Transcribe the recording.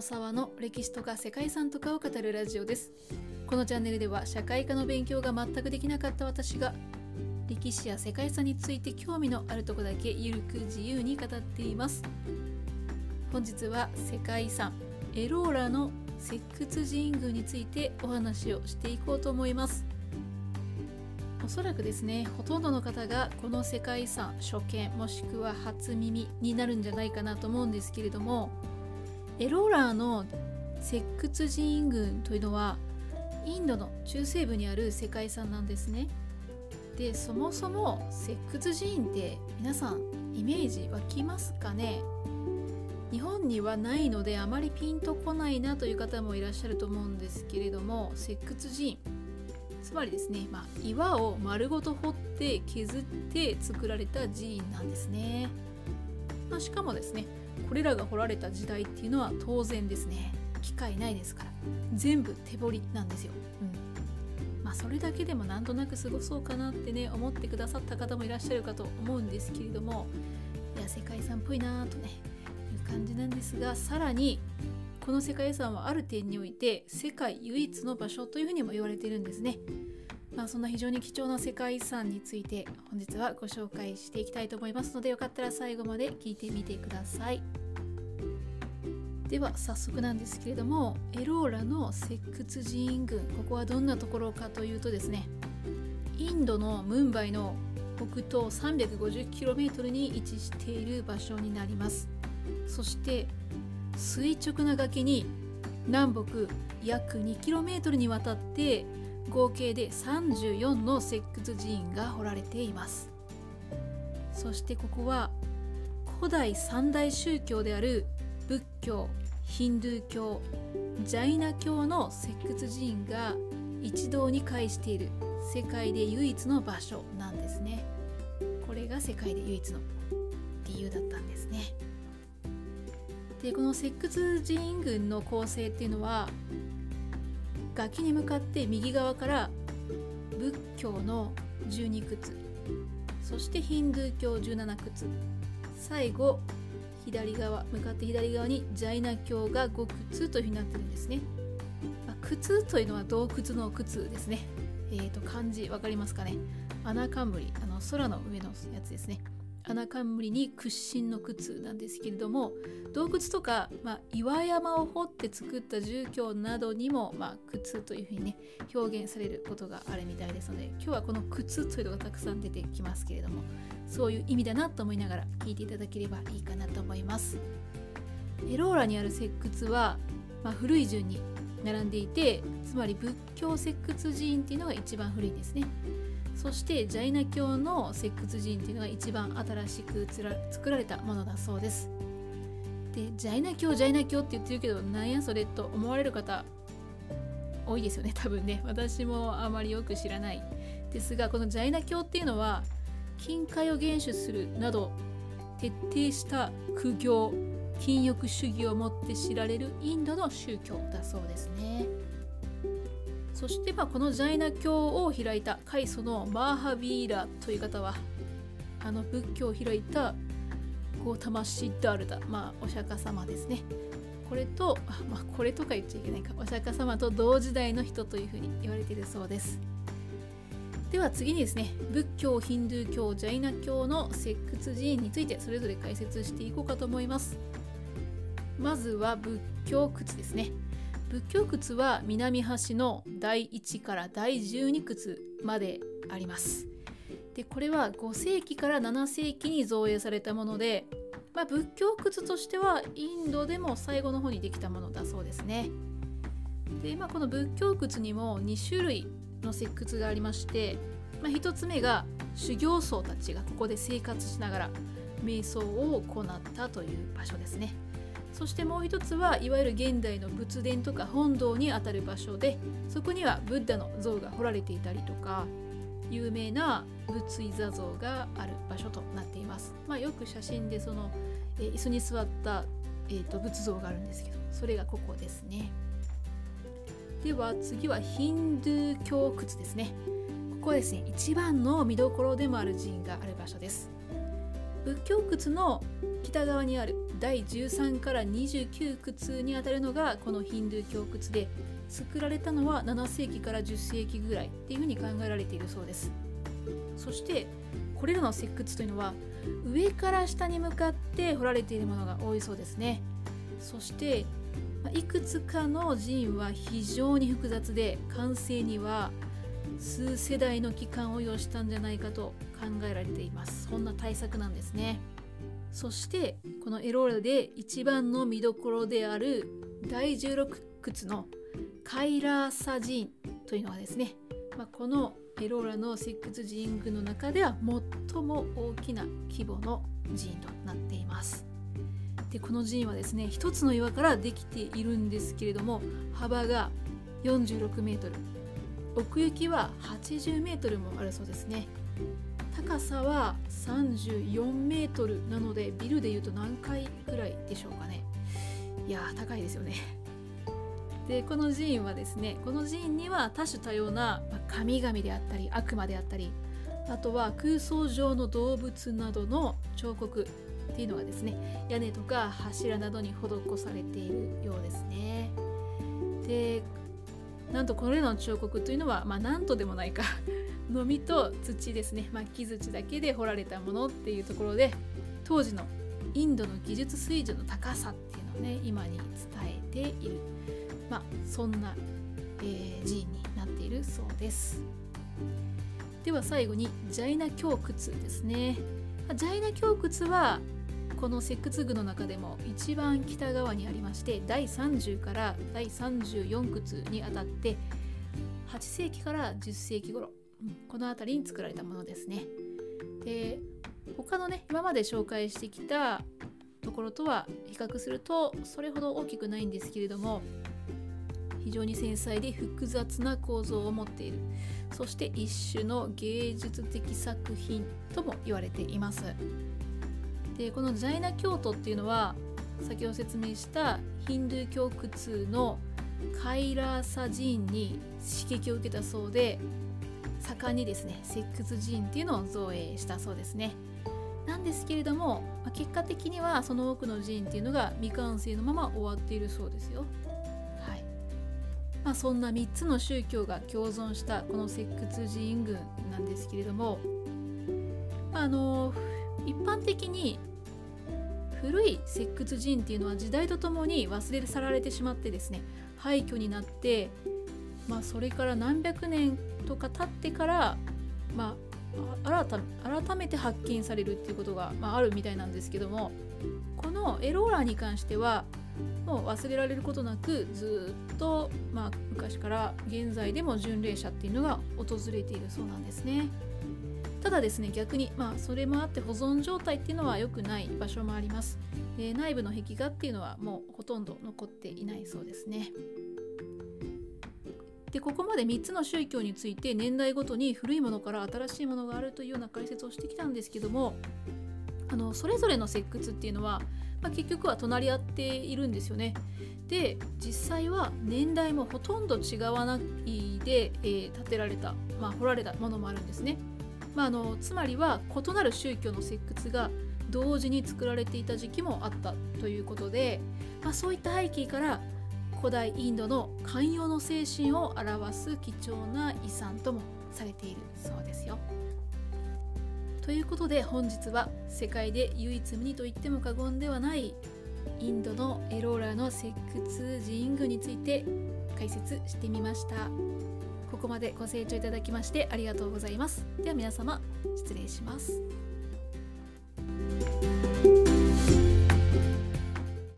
沢の歴史とか世界遺産とかを語るラジオです。このチャンネルでは社会科の勉強が全くできなかった私が歴史や世界遺産について興味のあるとこだけゆるく自由に語っています。本日は世界遺産エローラの石窟神宮についてお話をしていこうと思います。おそらくですねほとんどの方がこの世界遺産初見もしくは初耳になるんじゃないかなと思うんですけれどもエローラーの石窟寺院群というのはインドの中西部にある世界遺産なんですね。でそもそも石窟寺院って皆さんイメージ湧きますかね？日本にはないのであまりピンとこないなという方もいらっしゃると思うんですけれども石窟寺院。つまりですね、まあ、岩を丸ごと掘って削って作られた寺院なんですね、まあ、しかもですねこれらが掘られた時代っていうのは当然ですね。機械ないですから。全部手彫りなんですよ、うん、まあそれだけでもなんとなく過ごそうかなってね思ってくださった方もいらっしゃるかと思うんですけれども。いや世界遺産っぽいなとねいう感じなんですがさらにこの世界遺産はある点において世界唯一の場所というふうにも言われているんですね。まあ、そんな非常に貴重な世界遺産について本日はご紹介していきたいと思いますのでよかったら最後まで聞いてみてください。では早速なんですけれどもエローラの石窟寺院群ここはどんなところかというとですねインドのムンバイの北東 350km に位置している場所になりますそして垂直な崖に南北約 2km にわたって合計で34の石窟寺院が掘られています。そしてここは古代三大宗教である仏教ヒンドゥー教ジャイナ教の石窟寺院が一堂に会している世界で唯一の場所なんですね。これが世界で唯一の理由だったんですね。でこの石窟寺院群の構成っていうのは崖に向かって右側から仏教の12窟そしてヒンドゥー教17窟最後左側向かって左側にジャイナ教が5窟というふうになってるんですね、まあ、窟というのは洞窟の窟ですね。えーと漢字分かりますかね。穴冠あの空の上のやつですね。穴冠に屈伸の靴なんですけれども洞窟とか、まあ、岩山を掘って作った住居などにも、まあ、靴というふうにね表現されることがあるみたいですので今日はこの靴というのがたくさん出てきますけれどもそういう意味だなと思いながら聞いていただければいいかなと思います。エローラにある石窟は、まあ、古い順に並んでいてつまり仏教石窟寺院っていうのが一番古いんですね。そしてジャイナ教の石窟寺院っていうのが一番新しく作られたものだそうです。でジャイナ教ジャイナ教って言ってるけどなんやそれと思われる方多いですよね多分ね。私もあまりよく知らない。ですがこのジャイナ教っていうのは金塊を厳守するなど徹底した苦行禁欲主義をもって知られるインドの宗教だそうですね。そしてまあこのジャイナ教を開いた開祖のマーハビーラという方はあの仏教を開いたゴータマシッダールダ、まあ、お釈迦様ですね。これと、まあ、これとか言っちゃいけないか、お釈迦様と同時代の人というふうに言われているそうです。では次にですね、仏教、ヒンドゥー教、ジャイナ教の石窟寺院についてそれぞれ解説していこうかと思います。まずは仏教窟ですね。仏教窟は南端の第1から第12窟まであります。でこれは5世紀から7世紀に造営されたもので、まあ、仏教窟としてはインドでも最後の方にできたものだそうですね。で、まあ、この仏教窟にも2種類の石窟がありまして、まあ、1つ目が修行僧たちがここで生活しながら瞑想を行ったという場所ですね。そしてもう一つはいわゆる現代の仏殿とか本堂にあたる場所でそこにはブッダの像が彫られていたりとか有名な仏位座像がある場所となっています。まあ、よく写真でその、えー、椅子に座った、えーと、仏像があるんですけどそれがここですね。では次はヒンドゥー教窟ですね。ここはですね一番の見どころでもある寺院がある場所です。仏教窟の北側にある第13から29窟にあたるのがこのヒンドゥー教窟で作られたのは7世紀から10世紀ぐらいっていうふうに考えられているそうです。そしてこれらの石窟というのは上から下に向かって掘られているものが多いそうですね。そしていくつかの寺院は非常に複雑で完成には数世代の期間を要したんじゃないかと考えられています。そんな対策なんですね。そしてこのエローラで一番の見どころである第16窟のカイラーサ寺院というのはですね、まあ、このエローラの石窟寺院群の中では最も大きな規模の寺院となっています。でこの寺院はですね一つの岩からできているんですけれども幅が46メートル奥行きは80メートルもあるそうですね。高さは34メートルなのでビルでいうと何階ぐらいでしょうかね。いや高いですよね。でこの寺院はですねこの寺院には多種多様な神々であったり悪魔であったりあとは空想上の動物などの彫刻っていうのがですね屋根とか柱などに施されているようですね。でなんとこれらの彫刻というのは、まあ、何とでもないか。のみと土ですね、まあ、木槌だけで彫られたものっていうところで当時のインドの技術水準の高さっていうのをね今に伝えている、まあ、そんな、えー、寺院になっているそうです。では最後にジャイナ教窟ですね。ジャイナ教窟はこの石窟群の中でも一番北側にありまして第30から第34窟にあたって8世紀から10世紀頃この辺りに作られたものですね。で他のね今まで紹介してきたところとは比較するとそれほど大きくないんですけれども非常に繊細で複雑な構造を持っているそして一種の芸術的作品とも言われていますでこのジャイナ教徒っていうのは先ほど説明したヒンドゥー教窟のカイラーサ寺院に刺激を受けたそうで盛んにですね石窟寺院っていうのを造営したそうですね。なんですけれども、まあ、結果的にはその多くの寺院っていうのが未完成のまま終わっているそうですよ。はい。まあ、そんな3つの宗教が共存したこの石窟寺院群なんですけれども、まあ、あの一般的に古い石窟寺院っていうのは時代とともに忘れ去られてしまってですね廃墟になって、まあ、それから何百年とか経ってから、まあ、改めて発見されるっていうことが、まあ、あるみたいなんですけどもこのエローラーに関してはもう忘れられることなくずっと、まあ、昔から現在でも巡礼者っていうのが訪れているそうなんですね。ただですね逆にまあそれもあって保存状態っていうのは良くない場所もあります、えー、内部の壁画っていうのはもうほとんど残っていないそうですね。でここまで3つの宗教について年代ごとに古いものから新しいものがあるというような解説をしてきたんですけどもあのそれぞれの石窟っていうのは、まあ、結局は隣り合っているんですよね。で実際は年代もほとんど違わないで、えー、建てられた、まあ、掘られたものもあるんですね。まあ、あのつまりは異なる宗教の石窟が同時に作られていた時期もあったということで、まあ、そういった背景から古代インドの寛容の精神を表す貴重な遺産ともされているそうですよ。ということで本日は世界で唯一無二と言っても過言ではないインドのエローラの石窟寺院群について解説してみました。ここまでご清聴いただきましてありがとうございます。では皆様失礼します。